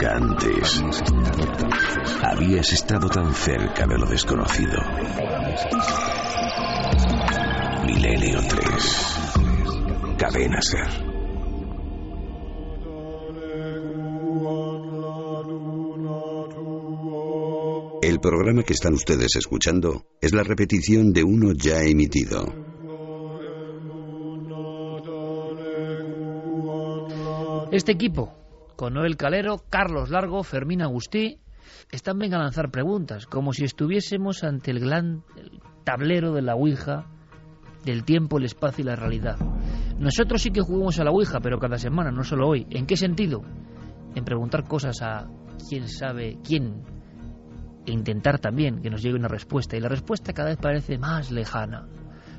Nunca antes habías estado tan cerca de lo desconocido. Milenio 3. Cadena Ser. El programa que están ustedes escuchando es la repetición de uno ya emitido. Este equipo, con Noel Calero, Carlos Largo, Fermín Agustí, están venga a lanzar preguntas, como si estuviésemos ante el gran tablero de la Ouija, del tiempo, el espacio y la realidad. Nosotros sí que jugamos a la Ouija, pero cada semana, no solo hoy. ¿En qué sentido? En preguntar cosas a quién sabe quién e intentar también que nos llegue una respuesta. Y la respuesta cada vez parece más lejana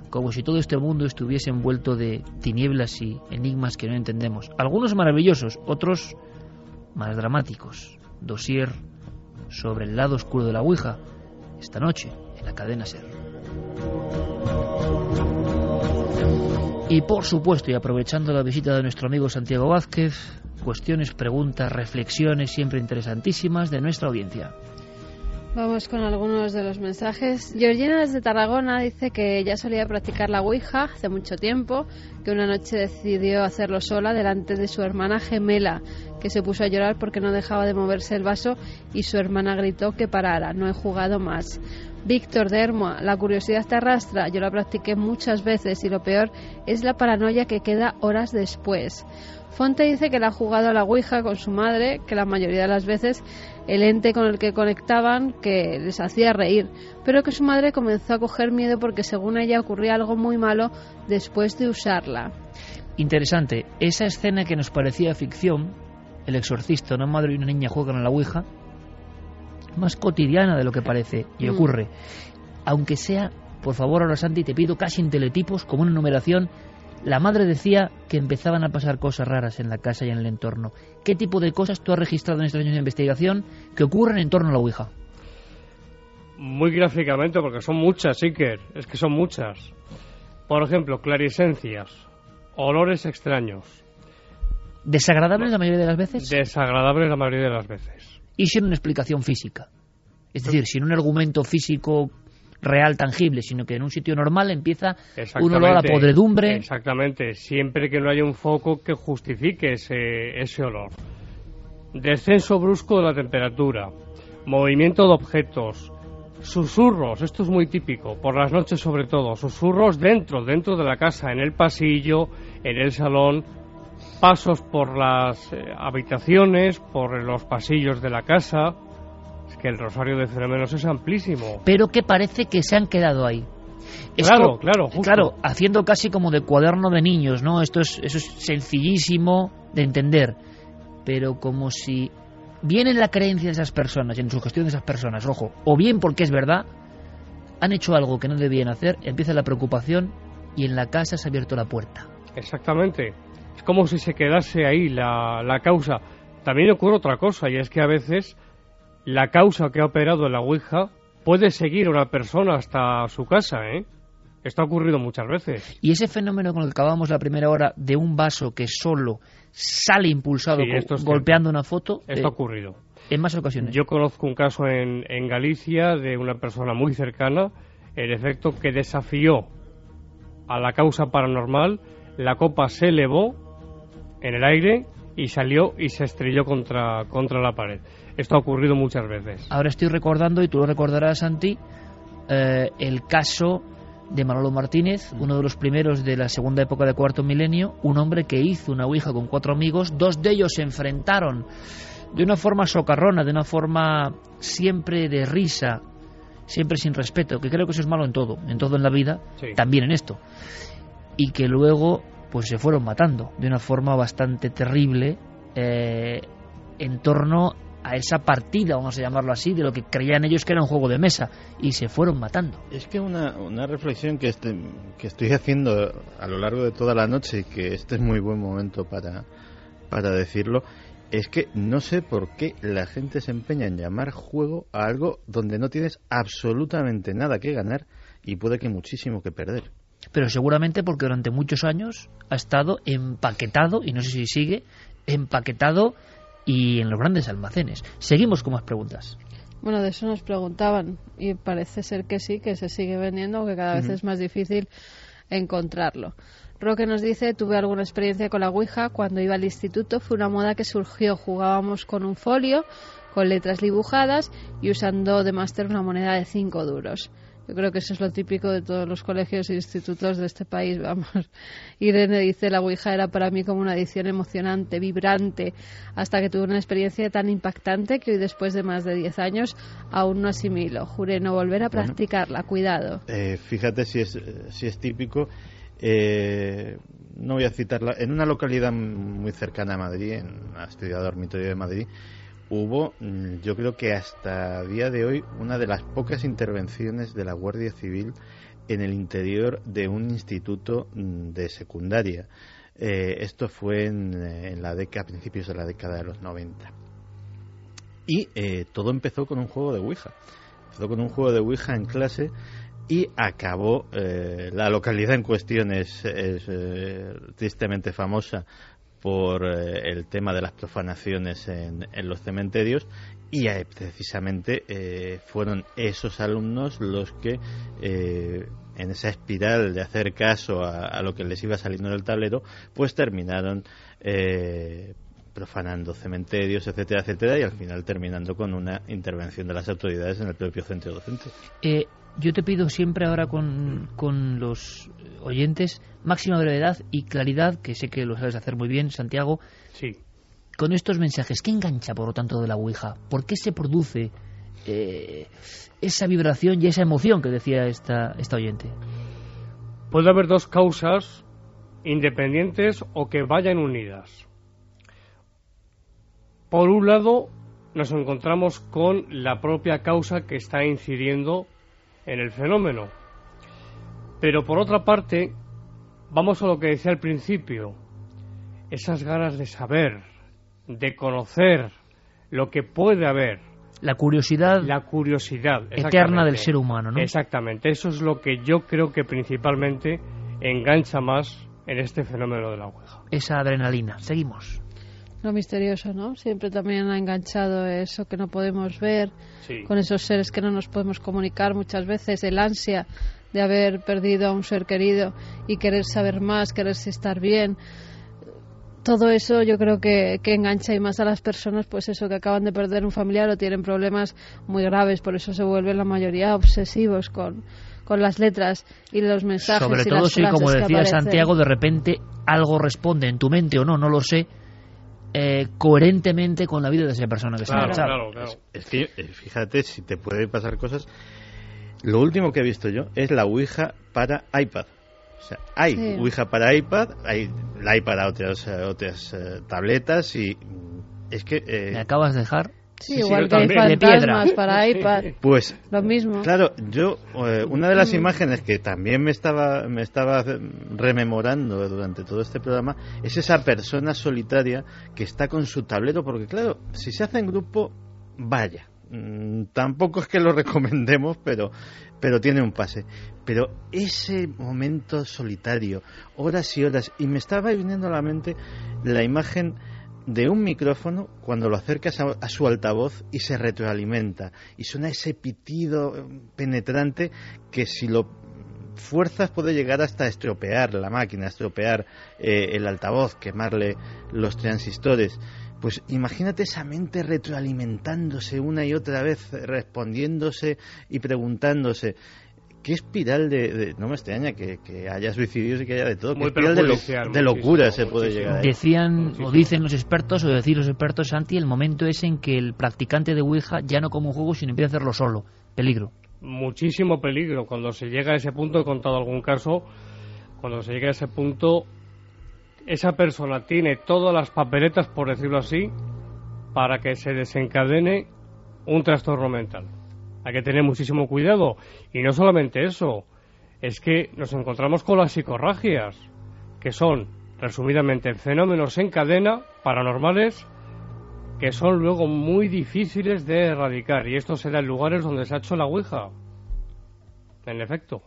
como si todo este mundo estuviese envuelto de tinieblas y enigmas que no entendemos. Algunos maravillosos, otros más dramáticos. Dosier sobre el lado oscuro de la Ouija, esta noche en la cadena Ser. Y por supuesto, y aprovechando la visita de nuestro amigo Santiago Vázquez, cuestiones, preguntas, reflexiones siempre interesantísimas de nuestra audiencia. Vamos con algunos de los mensajes. Georgina desde Tarragona dice que ya solía practicar la Ouija hace mucho tiempo, que una noche decidió hacerlo sola delante de su hermana gemela, que se puso a llorar porque no dejaba de moverse el vaso y su hermana gritó que parara, no he jugado más. Víctor de Hermoa, la curiosidad te arrastra, yo la practiqué muchas veces y lo peor es la paranoia que queda horas después. Fonte dice que la ha jugado a la Ouija con su madre, que la mayoría de las veces el ente con el que conectaban que les hacía reír, pero que su madre comenzó a coger miedo porque según ella ocurría algo muy malo después de usarla. Interesante, esa escena que nos parecía ficción, el exorcista, una madre y una niña juegan a la Ouija, más cotidiana de lo que parece y Mm. ocurre. Aunque sea, por favor, ahora Santi, te pido casi en teletipos, como una numeración, la madre decía que empezaban a pasar cosas raras en la casa y en el entorno. ¿Qué tipo de cosas tú has registrado en estos años de investigación que ocurren en torno a la Ouija? Muy gráficamente, porque son muchas, Iker. Es que son muchas. Por ejemplo, clarisencias, olores extraños, ¿Desagradables la mayoría de las veces? desagradables la mayoría de las veces. Y sin una explicación física. Es decir, sin un argumento físico real, tangible, sino que en un sitio normal empieza un olor a podredumbre. Exactamente, siempre que no haya un foco que justifique ese, ese olor. Descenso brusco de la temperatura, movimiento de objetos, susurros, esto es muy típico, por las noches sobre todo, susurros dentro, dentro de la casa, en el pasillo, en el salón, pasos por las eh, habitaciones, por los pasillos de la casa. Es que el rosario de fenómenos es amplísimo. pero que parece que se han quedado ahí. Claro, claro, justo. Claro, haciendo casi como de cuaderno de niños, ¿no? Esto es, eso es sencillísimo de entender, pero como si bien en la creencia de esas personas y en su gestión de esas personas, ojo, o bien porque es verdad, han hecho algo que no debían hacer, empieza la preocupación y en la casa se ha abierto la puerta. Exactamente. Es como si se quedase ahí la, la causa. También ocurre otra cosa, y es que a veces la causa que ha operado en la Ouija puede seguir a una persona hasta su casa, ¿eh? Esto ha ocurrido muchas veces. Y ese fenómeno con el que acabamos la primera hora de un vaso que solo sale impulsado Sí, co- esto es golpeando una foto, Esto eh, ha ocurrido. en más ocasiones. Yo conozco un caso en, en Galicia de una persona muy cercana, en efecto, que desafió a la causa paranormal, la copa se elevó en el aire y salió y se estrelló contra, contra la pared. Esto ha ocurrido muchas veces. Ahora estoy recordando, y tú lo recordarás, Santi, eh, el caso de Manolo Martínez, uno de los primeros de la segunda época de cuarto milenio, un hombre que hizo una ouija con cuatro amigos, dos de ellos se enfrentaron de una forma socarrona, de una forma siempre de risa, siempre sin respeto, que creo que eso es malo en todo, en todo en la vida, Sí. también en esto, y que luego pues se fueron matando de una forma bastante terrible eh, en torno a esa partida, vamos a llamarlo así, de lo que creían ellos que era un juego de mesa, y se fueron matando. Es que una, una reflexión que, este- que estoy haciendo a lo largo de toda la noche y que este es muy buen momento para, para decirlo, es que no sé por qué la gente se empeña en llamar juego a algo donde no tienes absolutamente nada que ganar y puede que muchísimo que perder. Pero seguramente porque durante muchos años ha estado empaquetado, y no sé si sigue, empaquetado y en los grandes almacenes. Seguimos con más preguntas. Bueno, de eso nos preguntaban y parece ser que sí, que se sigue vendiendo, aunque cada vez es más difícil encontrarlo. Roque nos dice, tuve alguna experiencia con la Ouija cuando iba al instituto, fue una moda que surgió, jugábamos con un folio, con letras dibujadas y usando de máster una moneda de 5 duros. Yo creo que eso es lo típico de todos los colegios e institutos de este país, vamos. Irene dice, la Ouija era para mí como una edición emocionante, vibrante, hasta que tuve una experiencia tan impactante que hoy después de más de 10 años aún no asimilo. Juré no volver a practicarla, cuidado. Eh, fíjate si es, si es típico. Eh, no voy a citarla. En una localidad muy cercana a Madrid, en la ciudad dormitorio de Madrid, hubo, mm, yo creo que hasta día de hoy, una de las pocas intervenciones de la Guardia Civil en el interior de un instituto mm, de secundaria. Eh, esto fue en, eh, en la década, a principios de la década de los 90. Y eh, todo empezó con un juego de Ouija. Empezó con un juego de Ouija en clase y acabó eh, la localidad en cuestión es, es, tristemente famosa por eh, el tema de las profanaciones en, en los cementerios y eh, precisamente eh, fueron esos alumnos los que eh, en esa espiral de hacer caso a, lo que les iba saliendo del tablero pues terminaron eh, profanando cementerios, etcétera, etcétera, y al final terminando con una intervención de las autoridades en el propio centro docente. Yo te pido siempre ahora con, con, los oyentes máxima brevedad y claridad, que sé que lo sabes hacer muy bien, Santiago. Sí. Con estos mensajes, ¿qué engancha, por lo tanto, de la Ouija? ¿Por qué se produce eh, esa vibración y esa emoción que decía esta, esta oyente? Puede haber dos causas independientes o que vayan unidas. Por un lado, nos encontramos con la propia causa que está incidiendo en el fenómeno. Pero por otra parte, vamos a lo que decía al principio, esas ganas de saber, de conocer lo que puede haber. La curiosidad, la curiosidad eterna del ser humano, ¿no? Exactamente, eso es lo que yo creo que principalmente engancha más en este fenómeno de la Ouija. Esa adrenalina. Seguimos. Lo misterioso, ¿no? Siempre también ha enganchado eso que no podemos ver, sí. con esos seres que no nos podemos comunicar muchas veces, el ansia de haber perdido a un ser querido y querer saber más, quererse estar bien. Todo eso yo creo que, que, engancha y más a las personas, pues eso, que acaban de perder un familiar o tienen problemas muy graves, por eso se vuelven la mayoría obsesivos con, con las letras y los mensajes. Sobre y todo las si, como decía Santiago, de repente algo responde en tu mente o no, no lo sé, eh, coherentemente con la vida de esa persona que claro, está claro, claro. Es, es, que, eh, fíjate, si te puede pasar cosas. Lo último que he visto yo es la Ouija para iPad. O sea, hay sí. Ouija para iPad, hay la iPad para otras, otras uh, tabletas y es que... Eh, Me acabas de dejar Sí, sí, igual sí, que hay fantasmas para iPad. Pues, lo mismo. Claro, yo, eh, una de las imágenes que también me estaba, me estaba rememorando durante todo este programa es esa persona solitaria que está con su tablero, porque claro, si se hace en grupo, vaya. Mm, tampoco es que lo recomendemos, pero, pero tiene un pase. Pero ese momento solitario, horas y horas, y me estaba viniendo a la mente la imagen de un micrófono cuando lo acercas a, su altavoz y se retroalimenta y suena ese pitido penetrante que si lo fuerzas puede llegar hasta estropear la máquina, estropear eh, el altavoz, quemarle los transistores. Pues imagínate esa mente retroalimentándose una y otra vez, respondiéndose y preguntándose qué espiral de, de, no me extraña que, que, haya suicidios y que haya de todo, Muy qué espiral de, lo, de locura se puede llegar. Decían o dicen los expertos o decir los expertos Santi, el momento es en que el practicante de Ouija ya no como un juego sino empieza a hacerlo solo, peligro. Muchísimo peligro cuando se llega a ese punto, he contado algún caso, cuando se llega a ese punto esa persona tiene todas las papeletas, por decirlo así, para que se desencadene un trastorno mental. Hay que tener muchísimo cuidado. Y no solamente eso, es que nos encontramos con las psicorragias, que son, resumidamente, fenómenos en cadena paranormales que son luego muy difíciles de erradicar. Y esto se da en lugares donde se ha hecho la Ouija. En efecto.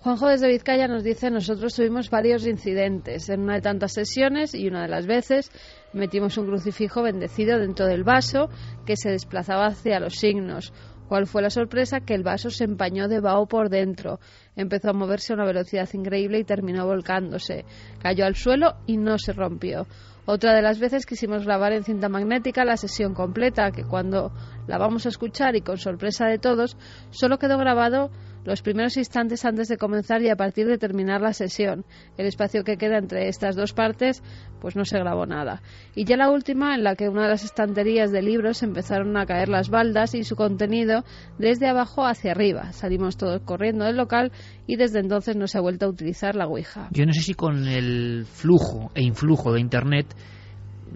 Juanjo desde Vizcaya nos dice, nosotros tuvimos varios incidentes en una de tantas sesiones y una de las veces metimos un crucifijo bendecido dentro del vaso que se desplazaba hacia los signos. ¿Cuál fue la sorpresa? Que el vaso se empañó de vaho por dentro. Empezó a moverse a una velocidad increíble y terminó volcándose. Cayó al suelo y no se rompió. Otra de las veces quisimos grabar en cinta magnética la sesión completa, que cuando la vamos a escuchar y con sorpresa de todos, solo quedó grabado los primeros instantes antes de comenzar y a partir de terminar la sesión. El espacio que queda entre estas dos partes, pues no se grabó nada. Y ya la última, en la que una de las estanterías de libros empezaron a caer las baldas y su contenido desde abajo hacia arriba. Salimos todos corriendo del local y desde entonces no se ha vuelto a utilizar la Ouija. Yo no sé si con el flujo e influjo de Internet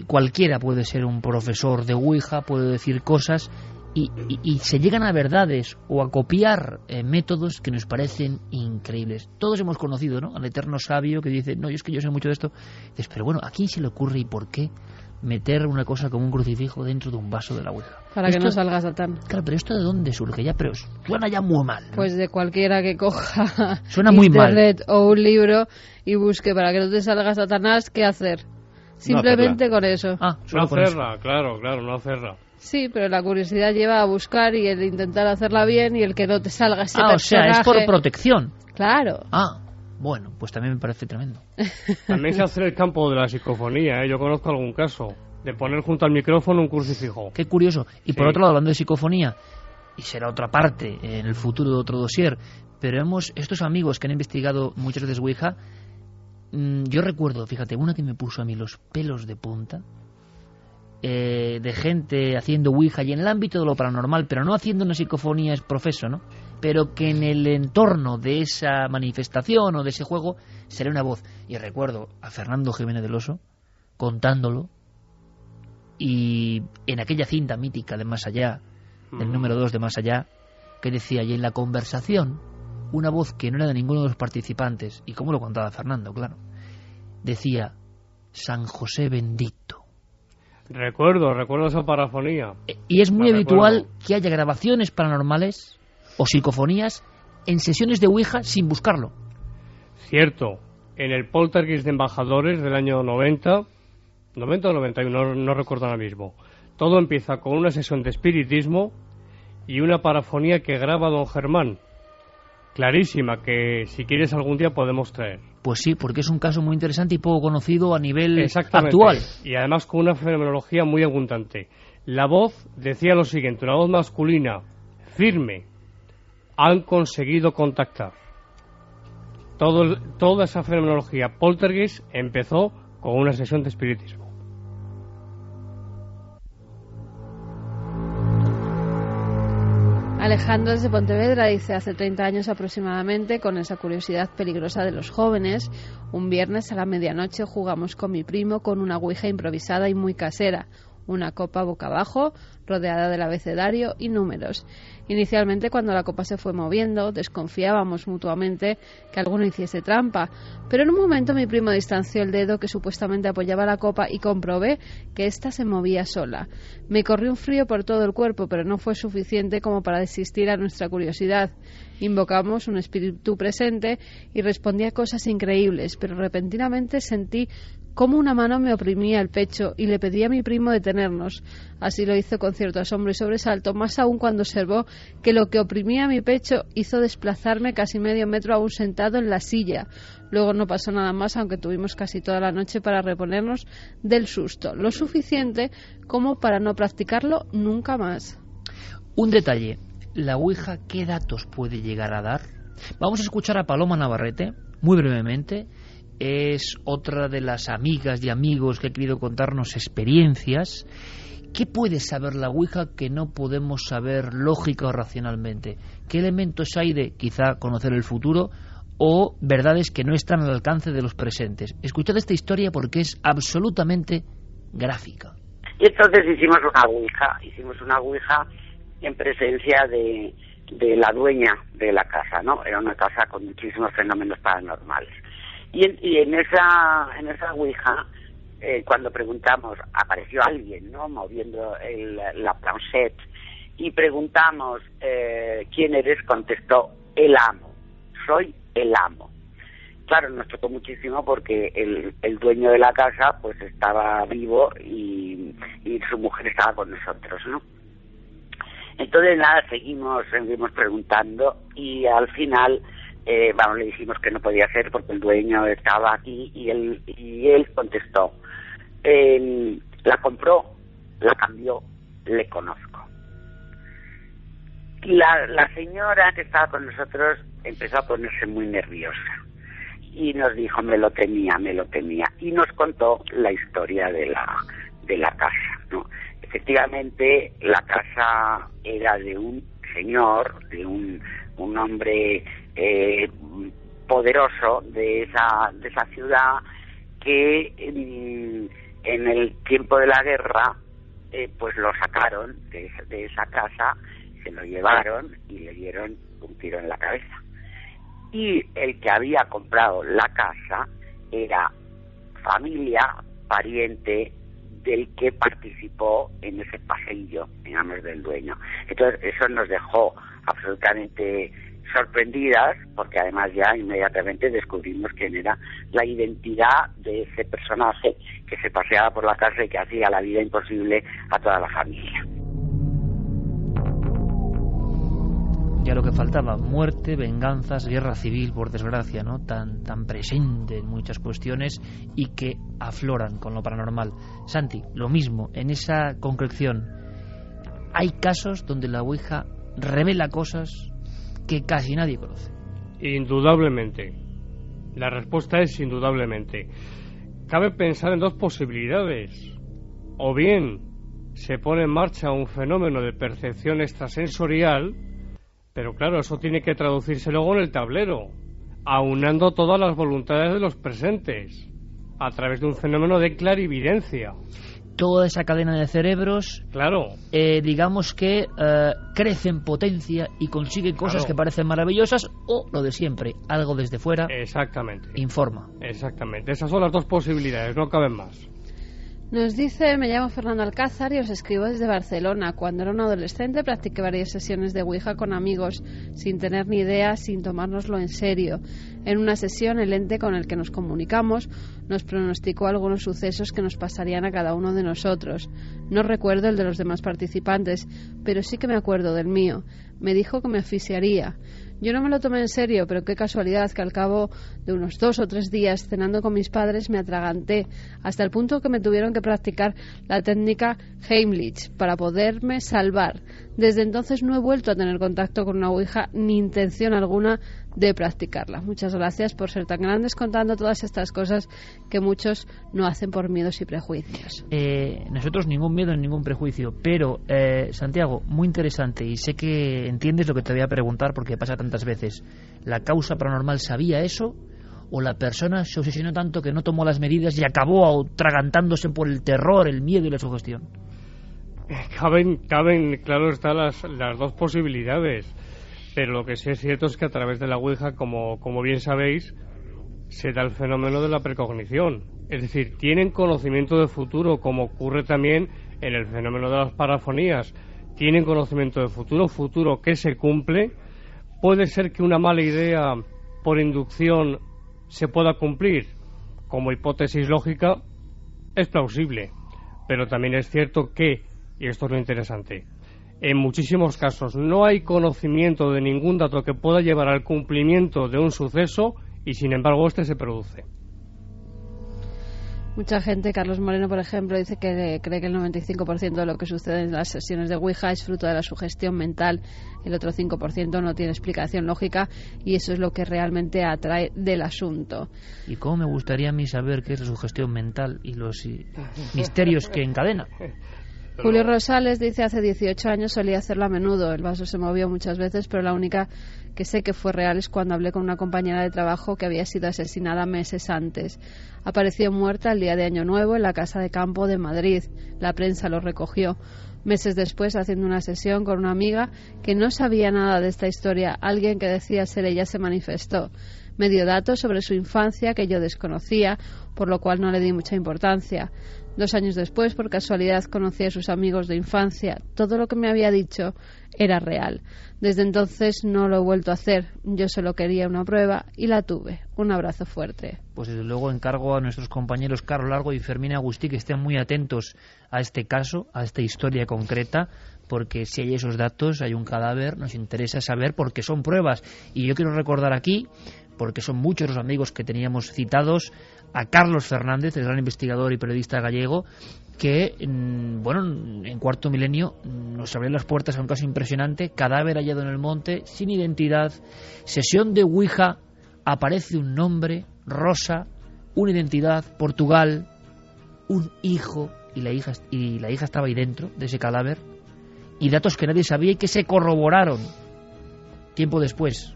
cualquiera puede ser un profesor de Ouija, puede decir cosas y, se llegan a verdades o a copiar eh, métodos que nos parecen increíbles. Todos hemos conocido ¿no? al eterno sabio que dice, no, yo es que yo sé mucho de esto. Dices, pero bueno, ¿a quién se le ocurre y por qué meter una cosa como un crucifijo dentro de un vaso de la Ouija? Para que no salga Satán. Claro, pero ¿esto de dónde surge? Ya, pero suena ya muy mal. Pues de cualquiera que coja suena muy internet o un libro y busque para que no te salga Satanás, ¿qué hacer? Simplemente con eso. Ah, no hacerla, claro, claro, no hacerla. Sí, pero la curiosidad lleva a buscar y el intentar hacerla bien y el que no te salga ese Ah, o sea, es por protección. Claro. Ah, bueno, pues también me parece tremendo. También se hace el campo de la psicofonía, ¿eh? yo conozco algún caso de poner junto al micrófono un crucifijo. Qué curioso. Y por otro lado, hablando de psicofonía, y será otra parte en el futuro de otro dossier, pero hemos, estos amigos que han investigado muchas veces Ouija, yo recuerdo, fíjate, una que me puso a mí los pelos de punta, eh, de gente haciendo Ouija y en el ámbito de lo paranormal, pero no haciendo una psicofonía es profeso, ¿no? Pero que en el entorno de esa manifestación o de ese juego será una voz. Y recuerdo a Fernando Jiménez del Oso contándolo y en aquella cinta mítica de Más Allá, del número 2 de Más Allá, que decía, y en la conversación, una voz que no era de ninguno de los participantes, y como lo contaba Fernando, claro, decía, San José bendito Recuerdo, recuerdo esa parafonía. Eh, y es muy habitual que haya grabaciones paranormales o psicofonías en sesiones de Ouija sin buscarlo. Cierto. En el Poltergeist de Embajadores del año 90, 90 o 91, no, no recuerdo ahora mismo. Todo empieza con una sesión de espiritismo y una parafonía que graba don Germán. Clarísima, que si quieres algún día podemos traer. Pues sí, porque es un caso muy interesante y poco conocido a nivel actual. Y además con una fenomenología muy abundante. La voz decía lo siguiente, una voz masculina, firme, han conseguido contactar. Todo, toda esa fenomenología poltergeist empezó con una sesión de espiritismo. Alejandro desde Pontevedra dice, hace 30 años aproximadamente, con esa curiosidad peligrosa de los jóvenes, un viernes a la medianoche jugamos con mi primo con una ouija improvisada y muy casera, una copa boca abajo, rodeada del abecedario y números. Inicialmente, cuando la copa se fue moviendo, desconfiábamos mutuamente que alguno hiciese trampa, pero en un momento mi primo distanció el dedo que supuestamente apoyaba la copa y comprobé que ésta se movía sola. Me corrió un frío por todo el cuerpo, pero no fue suficiente como para desistir a nuestra curiosidad. Invocamos un espíritu presente y respondía cosas increíbles, pero repentinamente sentí cómo una mano me oprimía el pecho y le pedí a mi primo detenernos. Así lo hizo con cierto asombro y sobresalto, más aún cuando observó que lo que oprimía mi pecho hizo desplazarme casi medio metro aún sentado en la silla. Luego no pasó nada más, aunque tuvimos casi toda la noche para reponernos del susto, lo suficiente como para no practicarlo nunca más. Un detalle, la Ouija, ¿qué datos puede llegar a dar? Vamos a escuchar a Paloma Navarrete, muy brevemente, es otra de las amigas y amigos que ha querido contarnos experiencias. ¿Qué puede saber la Ouija que no podemos saber lógica o racionalmente? ¿Qué elementos hay de quizá conocer el futuro o verdades que no están al alcance de los presentes? Escuchad esta historia porque es absolutamente gráfica. Y entonces hicimos una Ouija, hicimos una Ouija en presencia de, de la dueña de la casa, ¿no? Era una casa con muchísimos fenómenos paranormales. Y en, y en esa en esa ouija eh, cuando preguntamos apareció alguien no moviendo el, la planchette y preguntamos eh, quién eres contestó el amo soy el amo. Claro, nos tocó muchísimo porque el, el dueño de la casa pues estaba vivo y, y su mujer estaba con nosotros, ¿no? Entonces nada, seguimos, seguimos preguntando y al final, eh, vamos, le dijimos que no podía ser porque el dueño estaba aquí y él, y él contestó, él la compró, la cambió, le conozco. La, la señora que estaba con nosotros empezó a ponerse muy nerviosa y nos dijo me lo tenía, me lo tenía y nos contó la historia de la de la casa, ¿no? Efectivamente la casa era de un señor, de un, un hombre eh, poderoso de esa de esa ciudad que en, en el tiempo de la guerra eh, pues lo sacaron de, de esa casa, se lo llevaron y le dieron un tiro en la cabeza y el que había comprado la casa era familia, pariente del que participó en ese paseillo, digamos, del dueño. Entonces, eso nos dejó absolutamente sorprendidas, porque además ya inmediatamente descubrimos quién era la identidad de ese personaje que se paseaba por la casa y que hacía la vida imposible a toda la familia. ya lo que faltaba, muerte, venganzas, guerra civil, por desgracia, ¿no? Tan, tan presente en muchas cuestiones y que afloran con lo paranormal. Santi, lo mismo, en esa concreción, hay casos donde la Ouija revela cosas que casi nadie conoce. Indudablemente. La respuesta es indudablemente. Cabe pensar en dos posibilidades. O bien se pone en marcha un fenómeno de percepción extrasensorial, pero claro, eso tiene que traducirse luego en el tablero, aunando todas las voluntades de los presentes, a través de un fenómeno de clarividencia. Toda esa cadena de cerebros, Claro, eh, digamos que eh, crece en potencia y consigue cosas Claro. que parecen maravillosas o lo de siempre, algo desde fuera exactamente. informa. Exactamente. Esas son las dos posibilidades, no caben más. Nos dice, me llamo Fernando Alcázar y os escribo desde Barcelona. Cuando era un adolescente practiqué varias sesiones de Ouija con amigos, sin tener ni idea, sin tomárnoslo en serio. En una sesión, el ente con el que nos comunicamos nos pronosticó algunos sucesos que nos pasarían a cada uno de nosotros. No recuerdo el de los demás participantes, pero sí que me acuerdo del mío. Me dijo que me asfixiaría. Yo no me lo tomé en serio, pero qué casualidad que al cabo de unos dos o tres días cenando con mis padres me atraganté, hasta el punto que me tuvieron que practicar la técnica Heimlich para poderme salvar. Desde entonces no he vuelto a tener contacto con una Ouija ni intención alguna de practicarla. Muchas gracias por ser tan grandes contando todas estas cosas que muchos no hacen por miedos y prejuicios. Eh, nosotros ningún miedo ni ningún prejuicio, pero eh, Santiago, muy interesante y sé que entiendes lo que te voy a preguntar porque pasa tantas veces. ¿La causa paranormal sabía eso o la persona se obsesionó tanto que no tomó las medidas y acabó atragantándose por el terror, el miedo y la sugestión? Caben, caben, claro, están las, las dos posibilidades. Pero lo que sí es cierto es que a través de la Ouija, como, como bien sabéis, se da el fenómeno de la precognición. Es decir, tienen conocimiento de futuro, como ocurre también en el fenómeno de las parafonías. Tienen conocimiento de futuro, futuro que se cumple. Puede ser que una mala idea por inducción se pueda cumplir. Como hipótesis lógica, es plausible. Pero también es cierto que, y esto es lo interesante, en muchísimos casos no hay conocimiento de ningún dato que pueda llevar al cumplimiento de un suceso y sin embargo este se produce. Mucha gente, Carlos Moreno, por ejemplo, dice que cree que el 95% de lo que sucede en las sesiones de Ouija es fruto de la sugestión mental. El otro 5% no tiene explicación lógica y eso es lo que realmente atrae del asunto. Y cómo me gustaría a mí saber qué es la sugestión mental y los misterios que encadena. Julio Rosales dice hace 18 años solía hacerlo a menudo. El vaso se movió muchas veces, pero la única que sé que fue real es cuando hablé con una compañera de trabajo que había sido asesinada meses antes. Apareció muerta el día de Año Nuevo en la casa de campo de Madrid. La prensa lo recogió. Meses después, haciendo una sesión con una amiga que no sabía nada de esta historia, alguien que decía ser ella se manifestó. Me dio datos sobre su infancia que yo desconocía, por lo cual no le di mucha importancia. Dos años después, por casualidad, conocí a sus amigos de infancia. Todo lo que me había dicho era real. Desde entonces no lo he vuelto a hacer. Yo solo quería una prueba y la tuve. Un abrazo fuerte. Pues desde luego encargo a nuestros compañeros Carlos Largo y Fermín Agustí que estén muy atentos a este caso, a esta historia concreta, porque si hay esos datos, hay un cadáver, nos interesa saber porque son pruebas. Y yo quiero recordar aquí, porque son muchos los amigos que teníamos citados, a Carlos Fernández, el gran investigador y periodista gallego, que, mm, bueno, en cuarto milenio nos abrió las puertas a un caso impresionante, cadáver hallado en el monte, sin identidad, sesión de Ouija, aparece un nombre, Rosa, una identidad, Portugal, un hijo, y la hija, y la hija estaba ahí dentro de ese cadáver, y datos que nadie sabía y que se corroboraron tiempo después.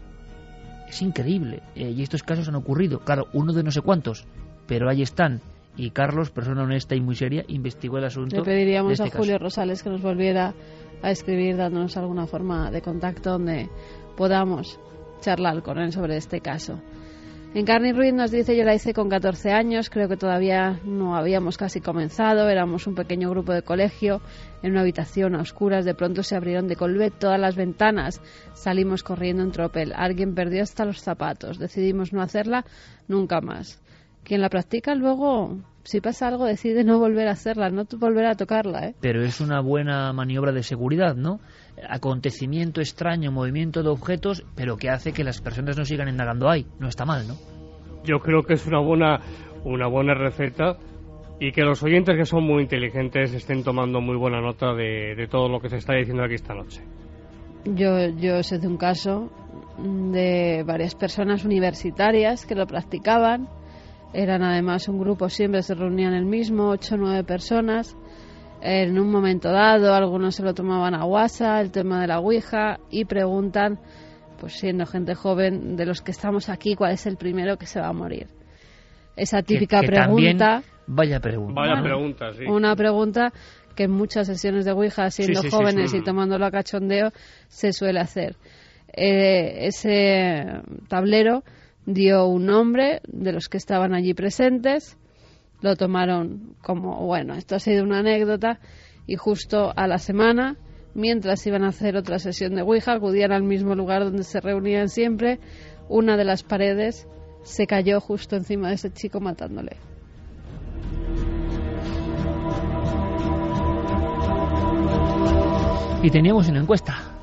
Es increíble, eh, y estos casos han ocurrido, claro, uno de no sé cuántos, pero ahí están. Y Carlos, persona honesta y muy seria, investigó el asunto. Le pediríamos de este a Julio. Rosales que nos volviera a escribir dándonos alguna forma de contacto donde podamos charlar con él sobre este caso. En Carne y Ruiz nos dice, yo la hice con 14 años, creo que todavía no habíamos casi comenzado, éramos un pequeño grupo de colegio, en una habitación a oscuras, de pronto se abrieron de colvet todas las ventanas, salimos corriendo en tropel, alguien perdió hasta los zapatos, decidimos no hacerla nunca más. Quien la practica luego, si pasa algo, decide no volver a hacerla, no volver a tocarla, ¿eh? Pero es una buena maniobra de seguridad, ¿no? Acontecimiento extraño, movimiento de objetos, pero que hace que las personas no sigan indagando ahí. No está mal, ¿no? Yo creo que es una buena, una buena receta y que los oyentes que son muy inteligentes estén tomando muy buena nota de, de todo lo que se está diciendo aquí esta noche. Yo, yo sé de un caso de varias personas universitarias que lo practicaban. Eran además un grupo, siempre se reunían el mismo, ocho o nueve personas. En un momento dado, algunos se lo tomaban a guasa, el tema de la Ouija, y preguntan, pues siendo gente joven, de los que estamos aquí, ¿cuál es el primero que se va a morir? Esa típica Que- que también- pregunta. Vaya pregunta. Vaya Bueno, pregunta, sí. Una pregunta que en muchas sesiones de Ouija, siendo sí, sí, jóvenes sí. y tomándolo a cachondeo, se suele hacer. Eh, ese tablero dio un nombre de los que estaban allí presentes, lo tomaron como, bueno, esto ha sido una anécdota, y justo a la semana, mientras iban a hacer otra sesión de Ouija, acudían al mismo lugar donde se reunían siempre, una de las paredes se cayó justo encima de ese chico matándole. Y teníamos una encuesta.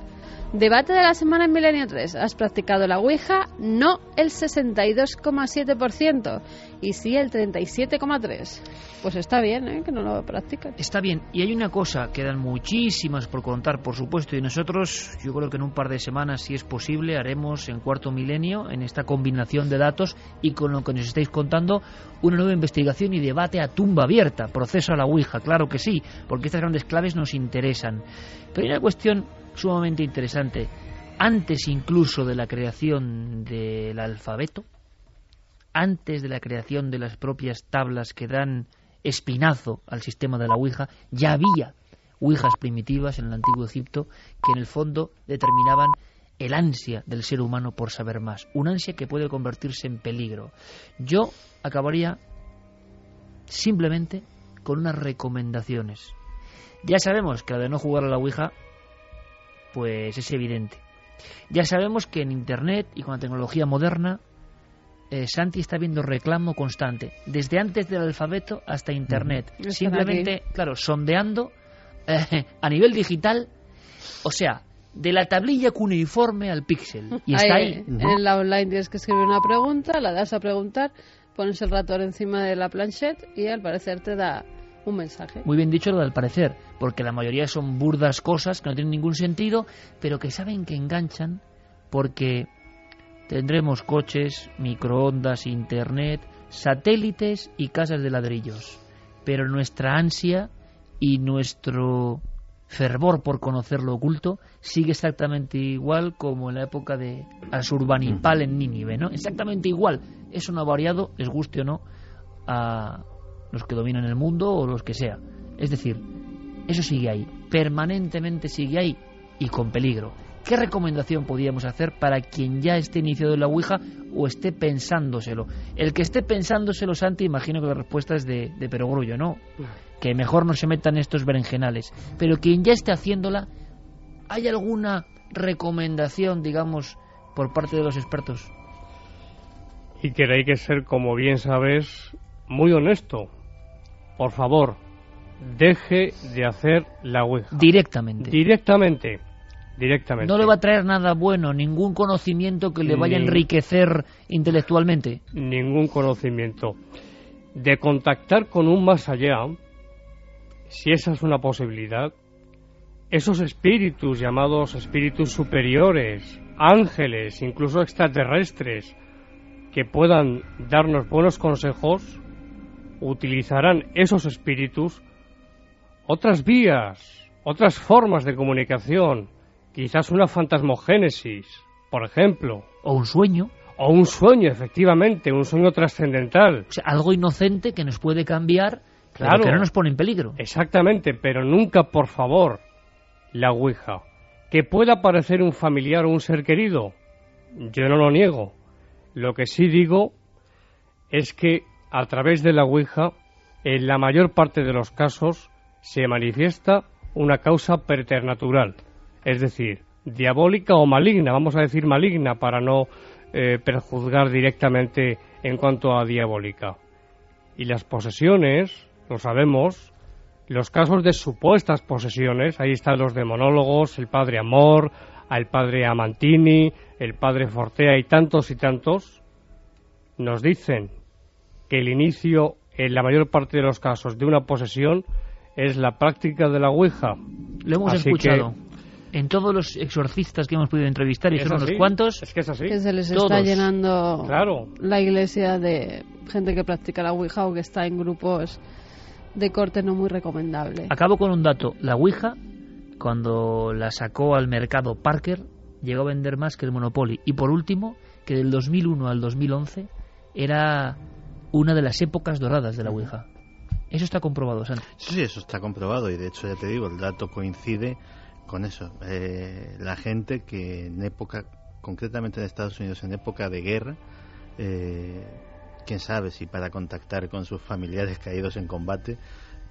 Debate de la semana en Milenio 3. ¿Has practicado la Ouija? No el 62,7% y sí el 37,3%. Pues está bien, ¿eh? Que no lo practican. Está bien, y hay una cosa, quedan muchísimas por contar, por supuesto, y nosotros, yo creo que en un par de semanas, si es posible, haremos en cuarto milenio, en esta combinación de datos y con lo que nos estáis contando, una nueva investigación y debate a tumba abierta, proceso a la Ouija, claro que sí, porque estas grandes claves nos interesan. Pero hay una cuestión sumamente interesante. Antes incluso de la creación del alfabeto, antes de la creación de las propias tablas que dan espinazo al sistema de la Ouija, ya había Ouijas primitivas en el antiguo Egipto que en el fondo determinaban el ansia del ser humano por saber más, un ansia que puede convertirse en peligro. Yo acabaría simplemente con unas recomendaciones. Ya sabemos que la de no jugar a la Ouija, pues es evidente. Ya sabemos que en Internet y con la tecnología moderna eh, Santi está viendo reclamo constante, desde antes del alfabeto hasta Internet. Simplemente, claro, sondeando eh, a nivel digital, o sea, de la tablilla cuneiforme al píxel. Y está ahí. En la online tienes que escribir una pregunta, la das a preguntar, pones el ratón encima de la planchette y al parecer te da un mensaje. Muy bien dicho lo del parecer, porque la mayoría son burdas cosas que no tienen ningún sentido, pero que saben que enganchan porque tendremos coches, microondas, internet, satélites y casas de ladrillos. Pero nuestra ansia y nuestro fervor por conocer lo oculto sigue exactamente igual como en la época de Asurbanipal en Nínive, ¿no? Exactamente igual. Eso no ha variado, les guste o no, a los que dominan el mundo o los que sea. Es decir, eso sigue ahí, permanentemente sigue ahí y con peligro. ¿Qué recomendación podríamos hacer para quien ya esté iniciado en la Ouija o esté pensándoselo? El que esté pensándoselo, Santi, imagino que la respuesta es de, de perogrullo, ¿no? Que mejor no se metan estos berenjenales. Pero quien ya esté haciéndola, ¿hay alguna recomendación, digamos, por parte de los expertos? Y que hay que ser, como bien sabes, muy honesto. Por favor, deje de hacer la Ouija. Directamente. Directamente. Directamente. No le va a traer nada bueno, ningún conocimiento que le vaya a enriquecer intelectualmente. ningún conocimiento. De contactar con un más allá, si esa es una posibilidad, esos espíritus llamados espíritus superiores, ángeles, incluso extraterrestres, que puedan darnos buenos consejos, utilizarán esos espíritus otras vías, otras formas de comunicación, quizás una fantasmogénesis, por ejemplo, O un sueño, o un sueño, efectivamente, un sueño trascendental. o sea, algo inocente que nos puede cambiar, pero Claro. que no nos pone en peligro. Exactamente, pero nunca, por favor, la Ouija. Que pueda parecer un familiar o un ser querido, yo no lo niego. Lo que sí digo es que a través de la Ouija, en la mayor parte de los casos, se manifiesta una causa preternatural, es decir, diabólica o maligna, vamos a decir maligna para no eh, perjuzgar directamente en cuanto a diabólica. Y las posesiones, lo sabemos, los casos de supuestas posesiones, ahí están los demonólogos, el padre Amor, el padre Amantini, el padre Fortea y tantos y tantos, nos dicen que el inicio, en la mayor parte de los casos, de una posesión es la práctica de la Ouija. Lo hemos Así escuchado. En todos los exorcistas que hemos podido entrevistar, y son unos cuantos, Es que es así. Que se les Todos. está llenando Claro. la iglesia de gente que practica la Ouija o que está en grupos de corte no muy recomendable. acabo con un dato. La Ouija, cuando la sacó al mercado Parker, llegó a vender más que el Monopoly. Y por último, que del 2001 al 2011 era una de las épocas doradas de la Ouija. Eso está comprobado, Santi. Sí, sí, eso está comprobado y de hecho ya te digo, el dato coincide con eso. Eh, la gente que en época, concretamente en Estados Unidos, en época de guerra, eh, quién sabe si para contactar con sus familiares caídos en combate,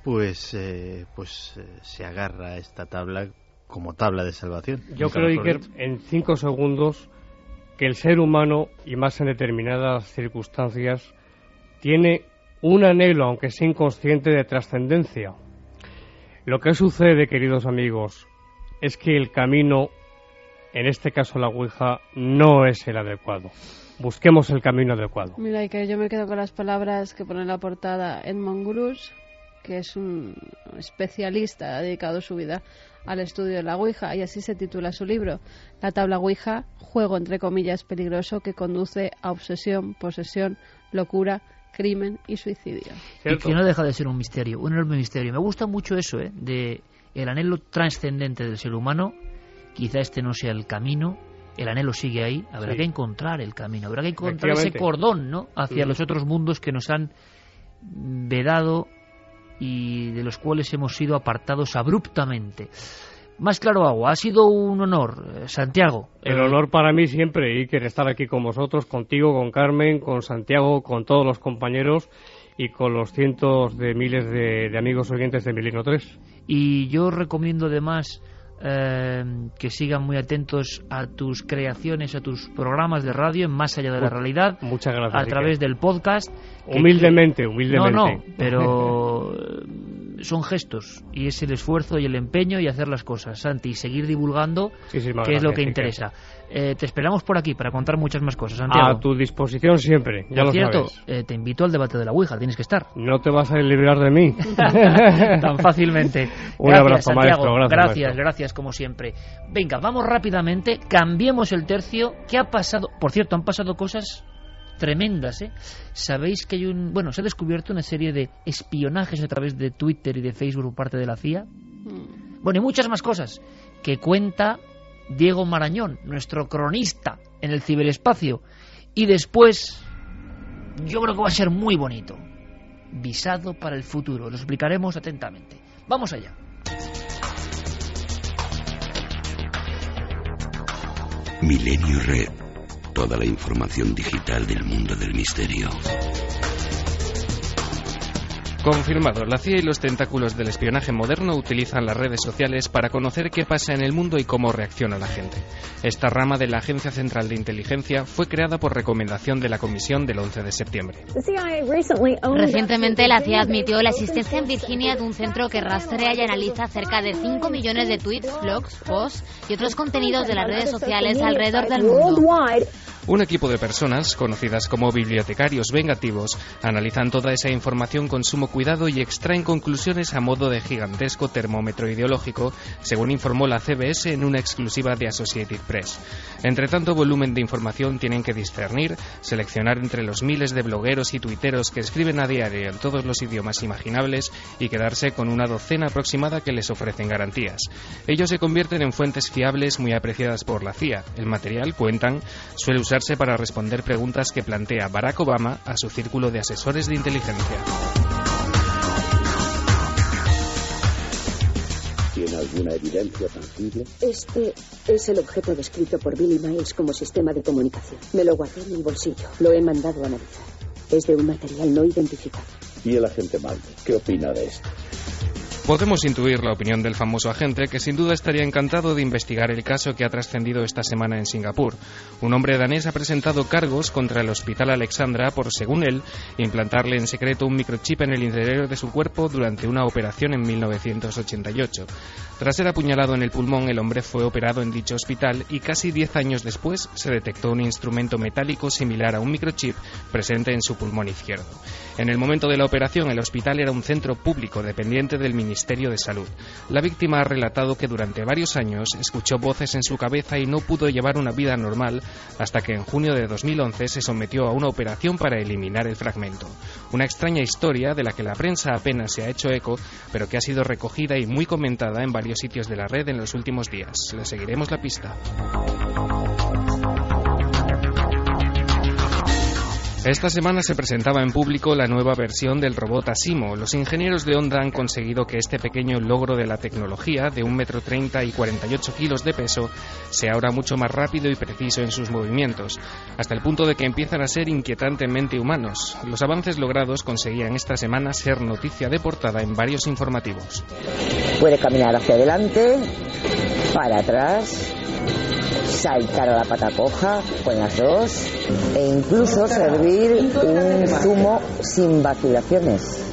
pues, eh, pues eh, se agarra a esta tabla como tabla de salvación. Yo creo, Iker, en cinco segundos, que el ser humano, y más en determinadas circunstancias, tiene un anhelo, aunque sea inconsciente, de trascendencia. Lo que sucede, queridos amigos, es que el camino, en este caso la Ouija, no es el adecuado. Busquemos el camino adecuado. Mira, y que yo me quedo con las palabras que pone en la portada Edmond Grus, que es un especialista, ha dedicado su vida al estudio de la Ouija, y así se titula su libro, La tabla Ouija, juego entre comillas peligroso que conduce a obsesión, posesión, locura, crimen y suicidio. Y que no deja de ser un misterio, un enorme misterio. Me gusta mucho eso, ¿eh? De el anhelo trascendente del ser humano. Quizá este no sea el camino. El anhelo sigue ahí. Habrá Sí. que encontrar el camino. Habrá que encontrar ese cordón, ¿no? Hacia Mm. los otros mundos que nos han vedado y de los cuales hemos sido apartados abruptamente. Más claro agua, ha sido un honor, eh, Santiago. El honor para mí siempre, Iker, estar aquí con vosotros, contigo, con Carmen, con Santiago, con todos los compañeros y con los cientos de miles de, de amigos oyentes de Milenio 3. Y yo recomiendo además eh, que sigan muy atentos a tus creaciones, a tus programas de radio en Más Allá de la Realidad, Muchas gracias. a Iker. través del podcast. que- Humildemente, No, humildemente. no, pero son gestos y es el esfuerzo y el empeño y hacer las cosas, Santi, y seguir divulgando, Muchísimas que es lo que interesa. Eh, te esperamos por aquí para contar muchas más cosas, Santiago. A tu disposición siempre, ya Por lo cierto, sabes. eh, te invito al debate de la Ouija, tienes que estar. No te vas a librar de mí. tan fácilmente. Un gracias, abrazo, Santiago. maestro, gracias, Gracias, maestro. gracias, como siempre. Venga, vamos rápidamente, cambiemos el tercio. ¿Qué ha pasado? Por cierto, han pasado cosas tremendas, ¿eh? Sabéis que hay un... Bueno, se ha descubierto una serie de espionajes a través de Twitter y de Facebook por parte de la CIA. Mm. Bueno, y muchas más cosas que cuenta Diego Marañón, nuestro cronista en el ciberespacio. Y después, yo creo que va a ser muy bonito. Visado para el futuro. Lo explicaremos atentamente. Vamos allá. Milenio Red. Toda la información digital del mundo del misterio. Confirmado, la CIA y los tentáculos del espionaje moderno utilizan las redes sociales para conocer qué pasa en el mundo y cómo reacciona la gente. Esta rama de la Agencia Central de Inteligencia fue creada por recomendación de la Comisión del 11 de septiembre. Recientemente la CIA admitió la existencia en Virginia de un centro que rastrea y analiza cerca de 5 millones de tweets, blogs, posts y otros contenidos de las redes sociales alrededor del mundo. Un equipo de personas, conocidas como bibliotecarios vengativos, analizan toda esa información con sumo cuidado y extraen conclusiones a modo de gigantesco termómetro ideológico, según informó la CBS en una exclusiva de Associated Press. Entre tanto volumen de información tienen que discernir, seleccionar entre los miles de blogueros y tuiteros que escriben a diario en todos los idiomas imaginables y quedarse con una docena aproximada que les ofrecen garantías. Ellos se convierten en fuentes fiables muy apreciadas por la CIA. El material, cuentan, suele usarse para responder preguntas que plantea Barack Obama a su círculo de asesores de inteligencia. ¿Tiene alguna evidencia tangible? Este es el objeto descrito por Billy Miles como sistema de comunicación. Me lo guardé en mi bolsillo. Lo he mandado a analizar. Es de un material no identificado. ¿Y el agente Malde? ¿Qué opina de esto? Podemos intuir la opinión del famoso agente, que sin duda estaría encantado de investigar el caso que ha trascendido esta semana en Singapur. Un hombre danés ha presentado cargos contra el Hospital Alexandra por, según él, implantarle en secreto un microchip en el interior de su cuerpo durante una operación en 1988. Tras ser apuñalado en el pulmón, el hombre fue operado en dicho hospital y casi 10 años después se detectó un instrumento metálico similar a un microchip presente en su pulmón izquierdo. En el momento de la operación, el hospital era un centro público dependiente del Ministerio de Salud. La víctima ha relatado que durante varios años escuchó voces en su cabeza y no pudo llevar una vida normal hasta que en junio de 2011 se sometió a una operación para eliminar el fragmento. Una extraña historia de la que la prensa apenas se ha hecho eco, pero que ha sido recogida y muy comentada en varios sitios de la red en los últimos días. Le seguiremos la pista. Esta semana se presentaba en público la nueva versión del robot Asimo. Los ingenieros de Honda han conseguido que este pequeño logro de la tecnología, de 1,30 m y 48 kilos de peso, sea ahora mucho más rápido y preciso en sus movimientos, hasta el punto de que empiezan a ser inquietantemente humanos. Los avances logrados conseguían esta semana ser noticia de portada en varios informativos. Puede caminar hacia adelante, para atrás, saltar a la pata coja con las dos e incluso servir un zumo sin vacilaciones.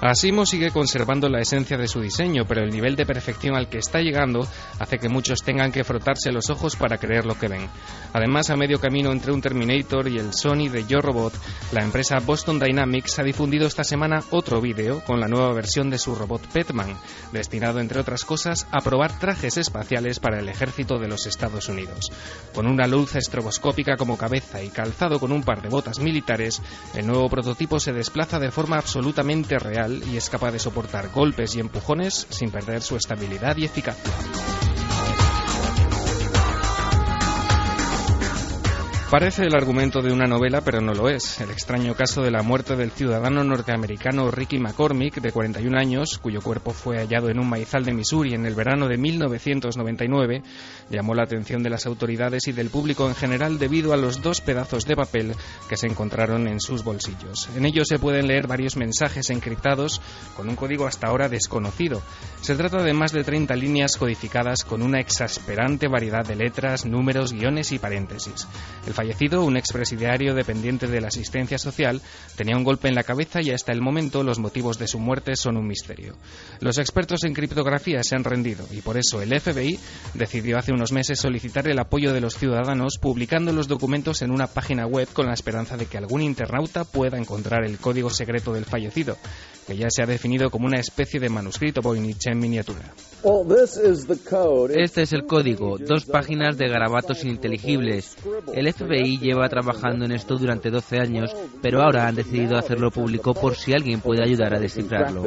Asimo sigue conservando la esencia de su diseño, pero el nivel de perfección al que está llegando hace que muchos tengan que frotarse los ojos para creer lo que ven. Además, a medio camino entre un Terminator y el Sony de Yo Robot, la empresa Boston Dynamics ha difundido esta semana otro vídeo con la nueva versión de su robot Petman, destinado, entre otras cosas, a probar trajes espaciales para el ejército de los Estados Unidos. Con una luz estroboscópica como cabeza y calzado con un par de botas militares, el nuevo prototipo se desplaza de forma absolutamente real y es capaz de soportar golpes y empujones sin perder su estabilidad y eficacia. Parece el argumento de una novela, pero no lo es. El extraño caso de la muerte del ciudadano norteamericano Ricky McCormick, de 41 años, cuyo cuerpo fue hallado en un maizal de Missouri en el verano de 1999, llamó la atención de las autoridades y del público en general debido a los dos pedazos de papel que se encontraron en sus bolsillos. En ellos se pueden leer varios mensajes encriptados con un código hasta ahora desconocido. Se trata de más de 30 líneas codificadas con una exasperante variedad de letras, números, guiones y paréntesis. El fallecido, un expresidiario dependiente de la asistencia social, tenía un golpe en la cabeza y hasta el momento los motivos de su muerte son un misterio. Los expertos en criptografía se han rendido y por eso el FBI decidió hace unos meses solicitar el apoyo de los ciudadanos publicando los documentos en una página web con la esperanza de que algún internauta pueda encontrar el código secreto del fallecido, que ya se ha definido como una especie de manuscrito Voynich en miniatura. Este es el código, dos páginas de garabatos ininteligibles. El FBI lleva trabajando en esto durante 12 años, pero ahora han decidido hacerlo público por si alguien puede ayudar a descifrarlo.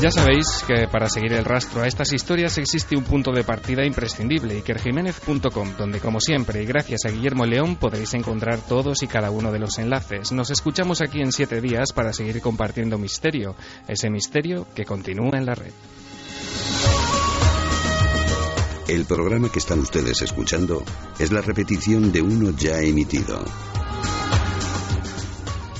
Ya sabéis que para seguir el rastro a estas historias existe un punto de partida imprescindible, ikerjiménez.com, donde como siempre y gracias a Guillermo León podréis encontrar todos y cada uno de los enlaces. Nos escuchamos aquí en siete días para seguir compartiendo misterio, ese misterio que continúa en la red. El programa que están ustedes escuchando es la repetición de uno ya emitido.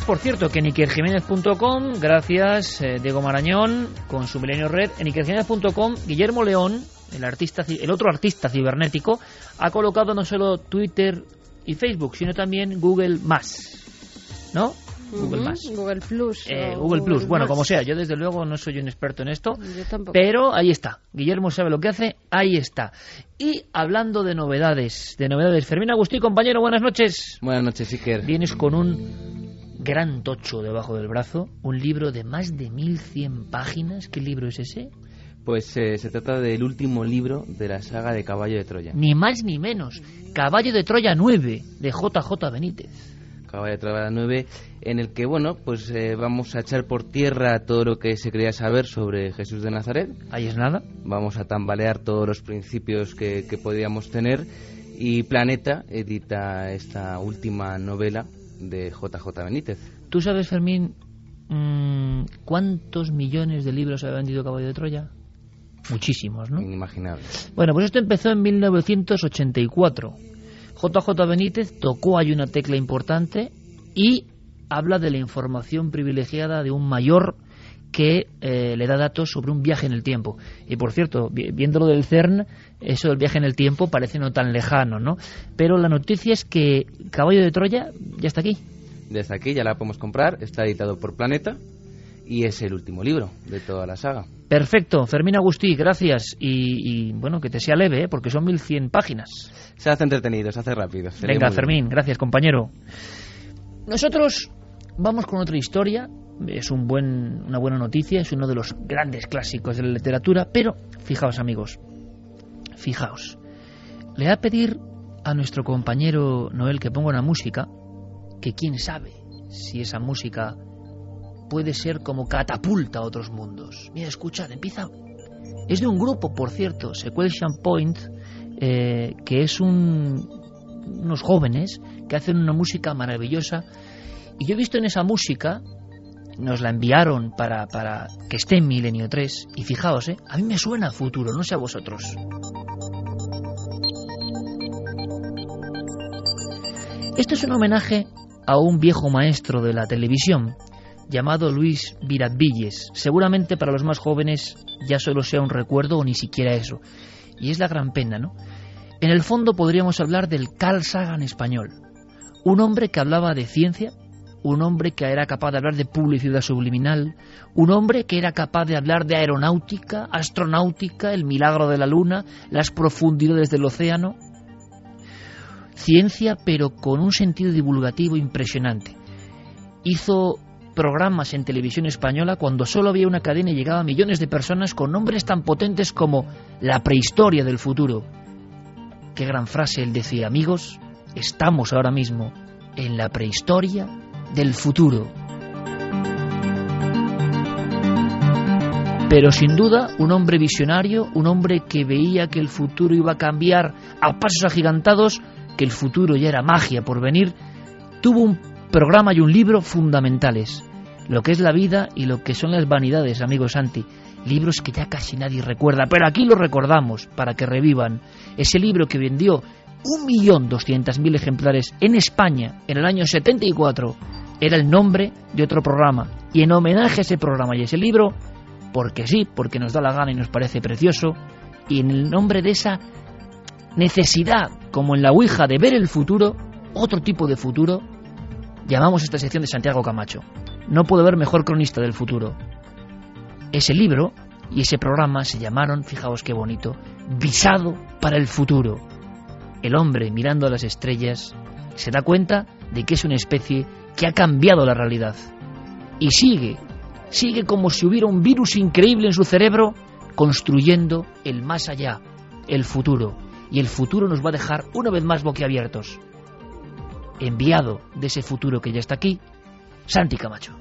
Por cierto, que en ikerjiménez.com, gracias eh, Diego Marañón con su Milenio Red, en ikerjiménez.com, Guillermo León, el, artista, el otro artista cibernético, ha colocado no solo Twitter y Facebook, sino también Google Más. ¿No? Google Más. Google Plus. Eh, Google Plus. Bueno, Más. como sea, yo desde luego no soy un experto en esto, Yo tampoco. pero ahí está. Guillermo sabe lo que hace, ahí está. Y hablando de novedades, de novedades, Fermín Agustín, compañero, buenas noches. Buenas noches, Iker. Vienes con un gran tocho debajo del brazo, un libro de más de 1100 páginas. ¿Qué libro es ese? Pues eh, se trata del último libro de la saga de Caballo de Troya. Ni más ni menos. Caballo de Troya 9, de JJ Benítez. Caballo de Troya 9, en el que, bueno, pues eh, vamos a echar por tierra todo lo que se quería saber sobre Jesús de Nazaret. Ahí es nada. Vamos a tambalear todos los principios que, que podíamos tener. Y Planeta edita esta última novela de JJ Benítez. ¿Tú sabes, Fermín, mm, cuántos millones de libros ha vendido Caballo de Troya? Muchísimos, ¿no? Inimaginable. Bueno, pues esto empezó en 1984. JJ Benítez tocó ahí una tecla importante y habla de la información privilegiada de un mayor que eh, le da datos sobre un viaje en el tiempo. Y por cierto, vi- viéndolo del CERN, eso del viaje en el tiempo parece no tan lejano, ¿no? Pero la noticia es que Caballo de Troya ya está aquí. Desde aquí ya la podemos comprar, está editado por Planeta y es el último libro de toda la saga. Perfecto, Fermín Agustí, gracias. Y, y, bueno, que te sea leve, ¿eh? porque son 1100 páginas. Se hace entretenido, se hace rápido. se Venga, bien. Fermín, gracias, compañero. Nosotros vamos con otra historia. Es un buen, una buena noticia, es uno de los grandes clásicos de la literatura, pero fijaos, amigos, fijaos. Le voy a pedir a nuestro compañero Noel que ponga una música, que quién sabe si esa música puede ser como catapulta a otros mundos. Mira, escuchad, empieza. Es de un grupo, por cierto, Sequential Point, eh, que es un, unos jóvenes que hacen una música maravillosa. Y yo he visto en esa música, nos la enviaron para, para que esté en Milenio 3, y fijaos, eh, a mí me suena a futuro, no sé a vosotros. Esto es un homenaje a un viejo maestro de la televisión llamado Luis Viradvilles. Seguramente para los más jóvenes ya solo sea un recuerdo o ni siquiera eso. Y es la gran pena, ¿no? En el fondo podríamos hablar del Carl Sagan español. Un hombre que hablaba de ciencia, un hombre que era capaz de hablar de publicidad subliminal, un hombre que era capaz de hablar de aeronáutica, astronáutica, el milagro de la luna, las profundidades del océano. Ciencia, pero con un sentido divulgativo impresionante. Hizo programas en televisión española cuando solo había una cadena y llegaba a millones de personas con nombres tan potentes como la prehistoria del futuro. Qué gran frase él decía, amigos, estamos ahora mismo en la prehistoria del futuro. Pero sin duda, un hombre visionario, un hombre que veía que el futuro iba a cambiar a pasos agigantados, que el futuro ya era magia por venir, tuvo un programa y un libro fundamentales. Lo que es la vida y lo que son las vanidades, amigo Santi. Libros que ya casi nadie recuerda, pero aquí lo recordamos para que revivan. Ese libro que vendió 1.200.000 ejemplares en España en el año 74 era el nombre de otro programa. Y en homenaje a ese programa y a ese libro, porque sí, porque nos da la gana y nos parece precioso, y en el nombre de esa necesidad, como en la Ouija, de ver el futuro, otro tipo de futuro, llamamos esta sección de Santiago Camacho. No puedo haber mejor cronista del futuro. Ese libro y ese programa se llamaron, fijaos qué bonito, Visado para el futuro. El hombre mirando a las estrellas se da cuenta de que es una especie que ha cambiado la realidad. Y sigue, sigue como si hubiera un virus increíble en su cerebro, construyendo el más allá, el futuro. Y el futuro nos va a dejar una vez más boquiabiertos. Enviado de ese futuro que ya está aquí, Santi Camacho.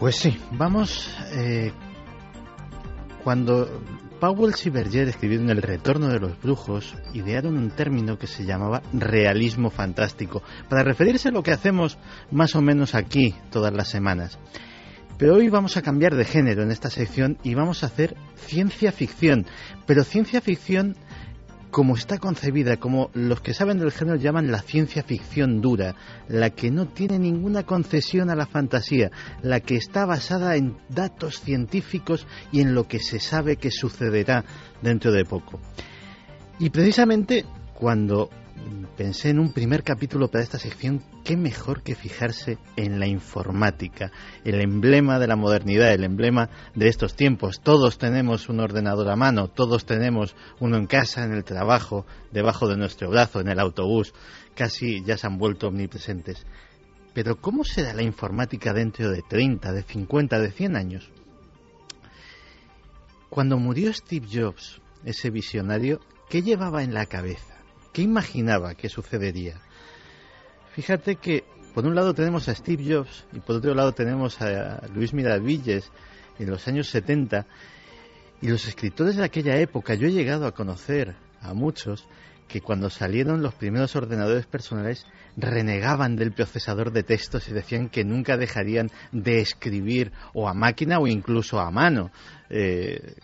Pues sí, vamos. eh, cuando Powell y Berger escribieron El retorno de los brujos, idearon un término que se llamaba realismo fantástico, para referirse a lo que hacemos más o menos aquí todas las semanas. Pero hoy vamos a cambiar de género en esta sección y vamos a hacer ciencia ficción, pero ciencia ficción como está concebida, como los que saben del género llaman la ciencia ficción dura, la que no tiene ninguna concesión a la fantasía, la que está basada en datos científicos y en lo que se sabe que sucederá dentro de poco. Y precisamente cuando pensé en un primer capítulo para esta sección, qué mejor que fijarse en la informática, el emblema de la modernidad, el emblema de estos tiempos. Todos tenemos un ordenador a mano, todos tenemos uno en casa, en el trabajo, debajo de nuestro brazo, en el autobús, casi ya se han vuelto omnipresentes. Pero ¿cómo será la informática dentro de 30, de 50, de 100 años? Cuando murió Steve Jobs, ese visionario, ¿qué llevaba en la cabeza? ¿Qué imaginaba que sucedería? Fíjate que por un lado tenemos a Steve Jobs y por otro lado tenemos a Luis Miravilles en los años 70 y los escritores de aquella época, yo he llegado a conocer a muchos que cuando salieron los primeros ordenadores personales renegaban del procesador de textos y decían que nunca dejarían de escribir o a máquina o incluso a mano. Eh,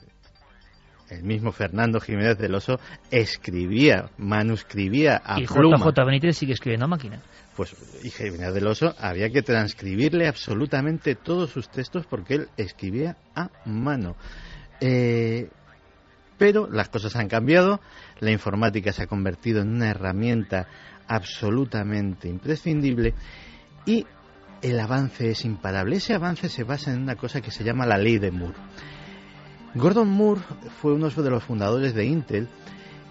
el mismo Fernando Jiménez del Oso escribía, manuscribía a y pluma. JJ Benítez sigue escribiendo a máquina. Pues y Jiménez del Oso había que transcribirle absolutamente todos sus textos porque él escribía a mano. Eh, pero las cosas han cambiado, la informática se ha convertido en una herramienta absolutamente imprescindible y el avance es imparable. Ese avance se basa en una cosa que se llama la ley de Moore. Gordon Moore fue uno de los fundadores de Intel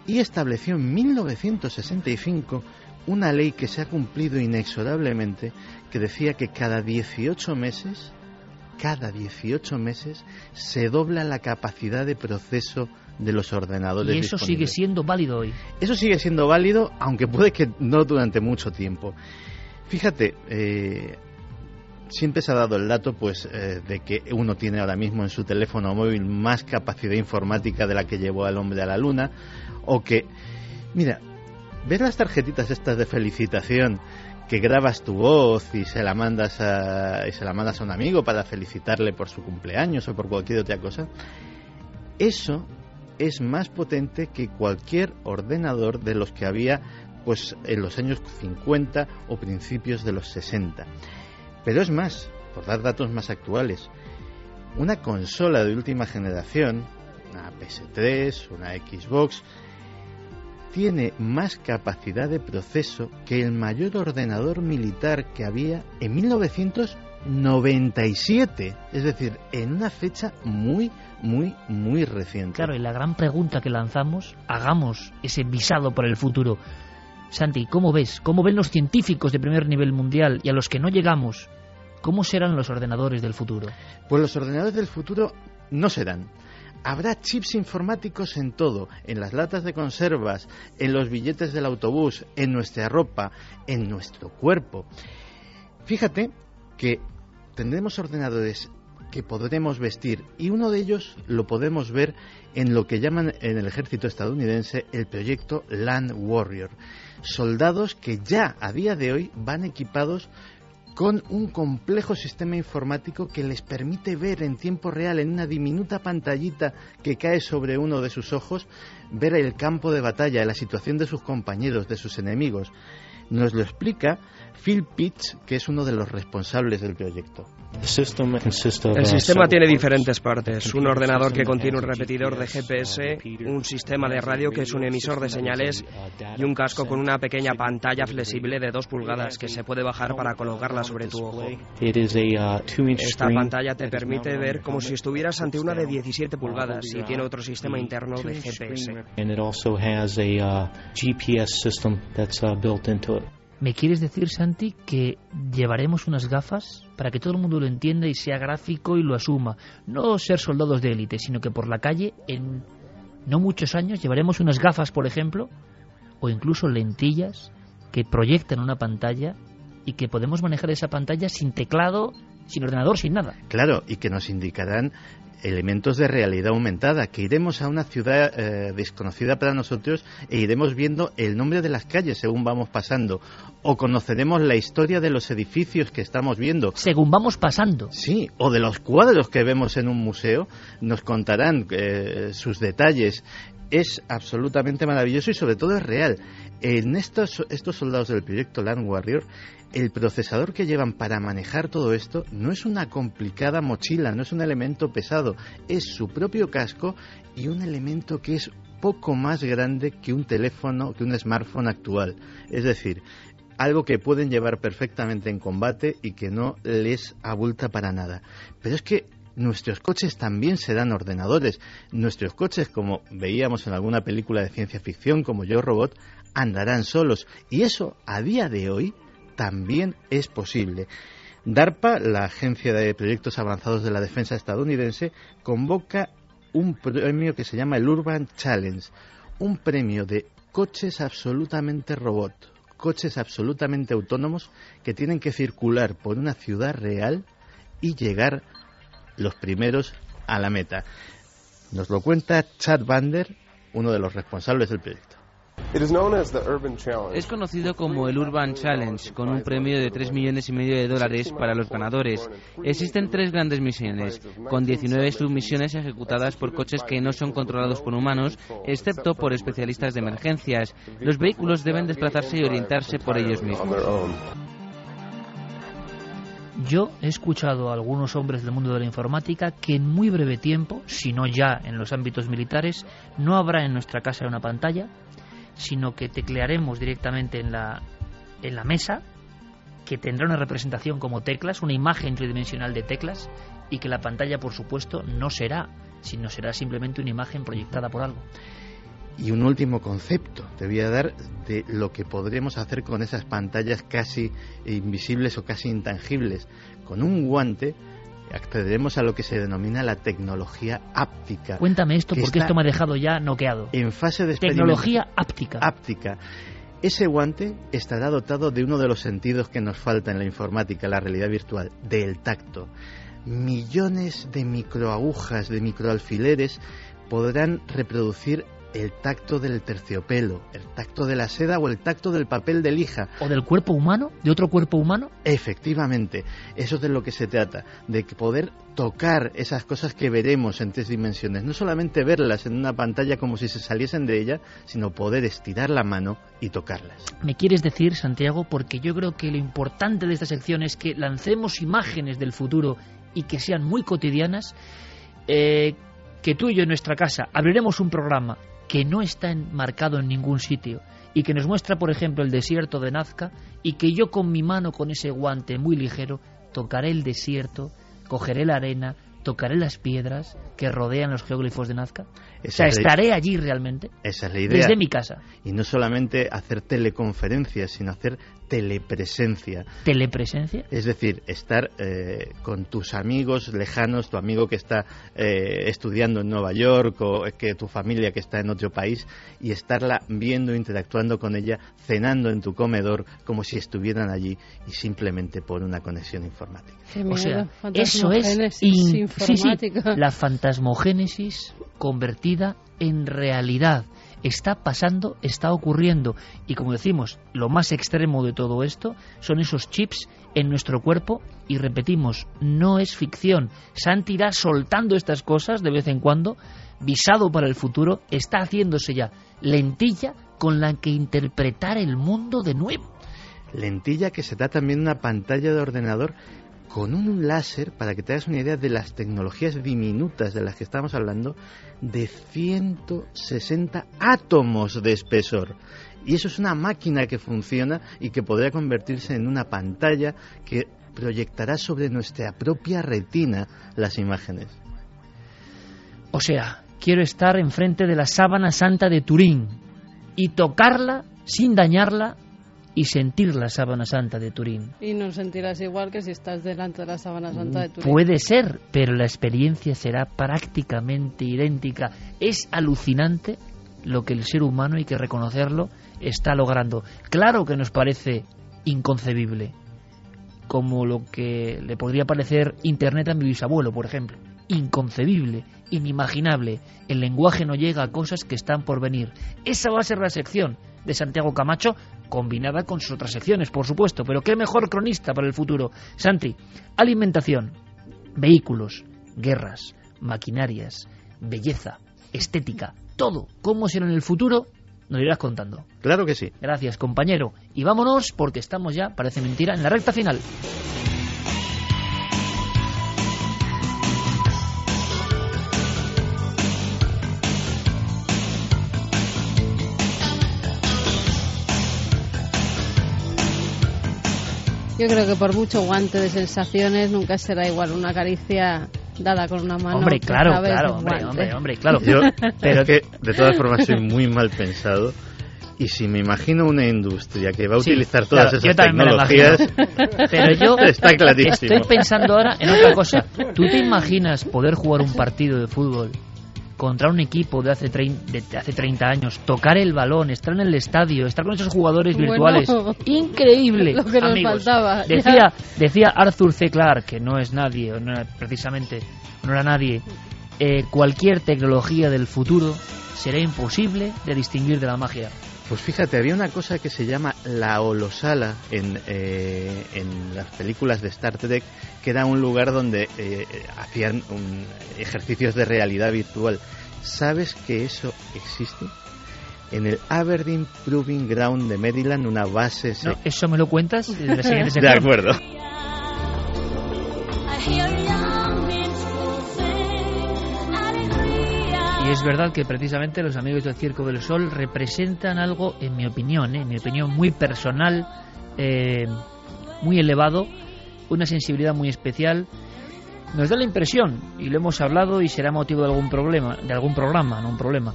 y estableció en 1965 una ley que se ha cumplido inexorablemente que decía que cada 18 meses, cada 18 meses se dobla la capacidad de proceso de los ordenadores. Y eso sigue siendo válido hoy. Eso sigue siendo válido, aunque puede que no durante mucho tiempo. Fíjate, eh, siempre se ha dado el dato pues eh, de que uno tiene ahora mismo en su teléfono móvil más capacidad informática de la que llevó al hombre a la luna o que mira ver las tarjetitas estas de felicitación que grabas tu voz y se la mandas a, y se la mandas a un amigo para felicitarle por su cumpleaños o por cualquier otra cosa eso es más potente que cualquier ordenador de los que había pues en los años 50 o principios de los 60 pero es más, por dar datos más actuales, una consola de última generación, una PS3, una Xbox, tiene más capacidad de proceso que el mayor ordenador militar que había en 1997, es decir, en una fecha muy, muy, muy reciente. Claro, y la gran pregunta que lanzamos, hagamos ese visado por el futuro. Santi, ¿cómo ves? ¿Cómo ven los científicos de primer nivel mundial y a los que no llegamos? ¿Cómo serán los ordenadores del futuro? Pues los ordenadores del futuro no serán. Habrá chips informáticos en todo, en las latas de conservas, en los billetes del autobús, en nuestra ropa, en nuestro cuerpo. Fíjate que tendremos ordenadores que podremos vestir y uno de ellos lo podemos ver en lo que llaman en el ejército estadounidense el proyecto Land Warrior. Soldados que ya a día de hoy van equipados con un complejo sistema informático que les permite ver en tiempo real, en una diminuta pantallita que cae sobre uno de sus ojos, ver el campo de batalla, la situación de sus compañeros, de sus enemigos. Nos lo explica Phil Pitts, que es uno de los responsables del proyecto. El sistema tiene diferentes partes. Un ordenador que contiene un repetidor de GPS, un sistema de radio que es un emisor de señales y un casco con una pequeña pantalla flexible de 2 pulgadas que se puede bajar para colocarla sobre tu ojo. Esta pantalla te permite ver como si estuvieras ante una de 17 pulgadas y tiene otro sistema interno de GPS. ¿Me quieres decir, Santi, que llevaremos unas gafas para que todo el mundo lo entienda y sea gráfico y lo asuma? No ser soldados de élite, sino que por la calle, en no muchos años, llevaremos unas gafas, por ejemplo, o incluso lentillas que proyectan una pantalla y que podemos manejar esa pantalla sin teclado, sin ordenador, sin nada. Claro, y que nos indicarán elementos de realidad aumentada, que iremos a una ciudad eh, desconocida para nosotros e iremos viendo el nombre de las calles según vamos pasando, o conoceremos la historia de los edificios que estamos viendo. Según vamos pasando. Sí, o de los cuadros que vemos en un museo, nos contarán eh, sus detalles. Es absolutamente maravilloso y sobre todo es real. En estos, estos soldados del proyecto Land Warrior el procesador que llevan para manejar todo esto no es una complicada mochila, no es un elemento pesado, es su propio casco y un elemento que es poco más grande que un teléfono, que un smartphone actual. Es decir, algo que pueden llevar perfectamente en combate y que no les abulta para nada. Pero es que nuestros coches también serán ordenadores. Nuestros coches, como veíamos en alguna película de ciencia ficción como Yo Robot, andarán solos. Y eso, a día de hoy, también es posible. DARPA, la Agencia de Proyectos Avanzados de la Defensa estadounidense, convoca un premio que se llama el Urban Challenge, un premio de coches absolutamente robot, coches absolutamente autónomos que tienen que circular por una ciudad real y llegar los primeros a la meta. Nos lo cuenta Chad Bander, uno de los responsables del proyecto. Es conocido como el Urban Challenge, con un premio de 3 millones y medio de dólares para los ganadores. Existen tres grandes misiones, con 19 submisiones ejecutadas por coches que no son controlados por humanos, excepto por especialistas de emergencias. Los vehículos deben desplazarse y orientarse por ellos mismos. Yo he escuchado a algunos hombres del mundo de la informática que en muy breve tiempo, si no ya en los ámbitos militares, no habrá en nuestra casa una pantalla sino que teclearemos directamente en la, en la mesa, que tendrá una representación como teclas, una imagen tridimensional de teclas, y que la pantalla, por supuesto, no será, sino será simplemente una imagen proyectada por algo. Y un último concepto te voy a dar de lo que podremos hacer con esas pantallas casi invisibles o casi intangibles. Con un guante accederemos a lo que se denomina la tecnología áptica. Cuéntame esto porque esto me ha dejado ya noqueado. En fase de tecnología áptica. Áptica. Ese guante estará dotado de uno de los sentidos que nos falta en la informática, la realidad virtual, del tacto. Millones de microagujas, de microalfileres podrán reproducir el tacto del terciopelo, el tacto de la seda o el tacto del papel de lija. ¿O del cuerpo humano? ¿De otro cuerpo humano? Efectivamente, eso es de lo que se trata, de poder tocar esas cosas que veremos en tres dimensiones, no solamente verlas en una pantalla como si se saliesen de ella, sino poder estirar la mano y tocarlas. ¿Me quieres decir, Santiago? Porque yo creo que lo importante de esta sección es que lancemos imágenes del futuro y que sean muy cotidianas. Eh, que tú y yo en nuestra casa abriremos un programa que no está enmarcado en ningún sitio y que nos muestra, por ejemplo, el desierto de Nazca y que yo con mi mano, con ese guante muy ligero, tocaré el desierto, cogeré la arena, tocaré las piedras que rodean los geóglifos de Nazca? o sea, ¿estaré allí realmente? Esa es la idea. Desde mi casa. Y no solamente hacer teleconferencias, sino hacer telepresencia. ¿Telepresencia? Es decir, estar eh, con tus amigos lejanos, tu amigo que está eh, estudiando en Nueva York o que tu familia que está en otro país y estarla viendo, interactuando con ella, cenando en tu comedor como si estuvieran allí y simplemente por una conexión informática. o sea, eso es la fantasmogénesis convertida en realidad. Está pasando, está ocurriendo. Y como decimos, lo más extremo de todo esto son esos chips en nuestro cuerpo. Y repetimos, no es ficción. Santi irá soltando estas cosas de vez en cuando, visado para el futuro, está haciéndose ya lentilla con la que interpretar el mundo de nuevo. Lentilla que se da también una pantalla de ordenador con un láser, para que te hagas una idea de las tecnologías diminutas de las que estamos hablando, de 160 átomos de espesor. Y eso es una máquina que funciona y que podría convertirse en una pantalla que proyectará sobre nuestra propia retina las imágenes. O sea, quiero estar enfrente de la sábana santa de Turín y tocarla sin dañarla y sentir la sábana santa de Turín. Y no sentirás igual que si estás delante de la sábana santa de Turín. Puede ser, pero la experiencia será prácticamente idéntica. Es alucinante lo que el ser humano, hay que reconocerlo, está logrando. Claro que nos parece inconcebible, como lo que le podría parecer Internet a mi bisabuelo, por ejemplo. inconcebible, inimaginable. El lenguaje no llega a cosas que están por venir. Esa va a ser la sección de Santiago Camacho, combinada con sus otras secciones, por supuesto. Pero qué mejor cronista para el futuro. Santi, alimentación, vehículos, guerras, maquinarias, belleza, estética, todo. ¿Cómo será en el futuro? Nos irás contando. Claro que sí. Gracias, compañero. Y vámonos porque estamos ya, parece mentira, en la recta final. Yo creo que por mucho guante de sensaciones nunca será igual una caricia dada con una mano. Hombre, claro, claro, hombre, hombre, claro. Yo, pero que de todas formas soy muy mal pensado. Y si me imagino una industria que va a utilizar todas esas tecnologías, pero yo está clarísimo. Estoy pensando ahora en otra cosa. ¿Tú te imaginas poder jugar un partido de fútbol contra un equipo de hace, de hace 30 años, tocar el balón, estar en el estadio, estar con esos jugadores virtuales. Increíble. Lo que nos faltaba. Decía, decía Arthur C. Clarke, que no es nadie, no precisamente, no era nadie, eh, cualquier tecnología del futuro será imposible de distinguir de la magia. Pues fíjate, había una cosa que se llama la holosala en, eh, en las películas de Star Trek, que era un lugar donde eh, hacían ejercicios de realidad virtual. ¿Sabes que eso existe? En el Aberdeen Proving Ground de Maryland, una base... No, ¿Eso me lo cuentas? de acuerdo. Y es verdad que precisamente los amigos del Circo del Sol representan algo, en mi opinión, ¿eh? en mi opinión muy personal, eh, muy elevado, una sensibilidad muy especial. Nos da la impresión, y lo hemos hablado y será motivo de algún problema, de algún programa, no un problema,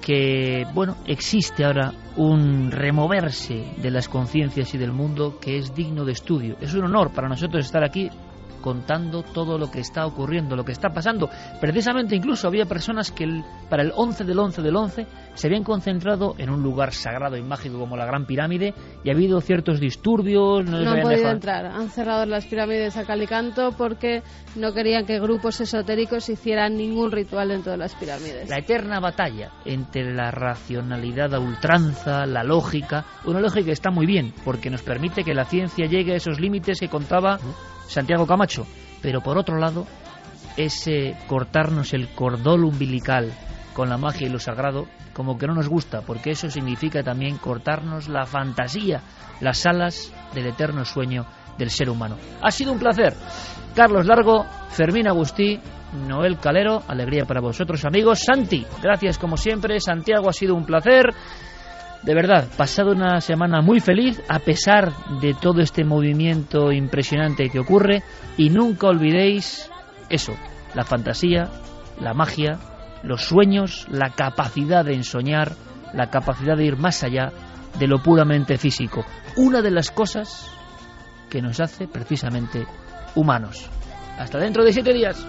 que bueno, existe ahora un removerse de las conciencias y del mundo que es digno de estudio. Es un honor para nosotros estar aquí contando todo lo que está ocurriendo, lo que está pasando. Precisamente incluso había personas que para el 11 del 11 del 11 se habían concentrado en un lugar sagrado y mágico como la Gran Pirámide y ha habido ciertos disturbios. No, han podido entrar, han cerrado las pirámides a Calicanto porque no querían que grupos esotéricos hicieran ningún ritual dentro de las pirámides. La eterna batalla entre la racionalidad a ultranza, la lógica, una lógica que está muy bien porque nos permite que la ciencia llegue a esos límites que contaba Santiago Camacho, pero por otro lado, ese cortarnos el cordón umbilical con la magia y lo sagrado, como que no nos gusta, porque eso significa también cortarnos la fantasía, las alas del eterno sueño del ser humano. Ha sido un placer. Carlos Largo, Fermín Agustí, Noel Calero, alegría para vosotros amigos. Santi, gracias como siempre. Santiago, ha sido un placer de verdad, pasado una semana muy feliz a pesar de todo este movimiento impresionante que ocurre y nunca olvidéis eso, la fantasía, la magia, los sueños, la capacidad de ensoñar, la capacidad de ir más allá de lo puramente físico. Una de las cosas que nos hace precisamente humanos. Hasta dentro de siete días.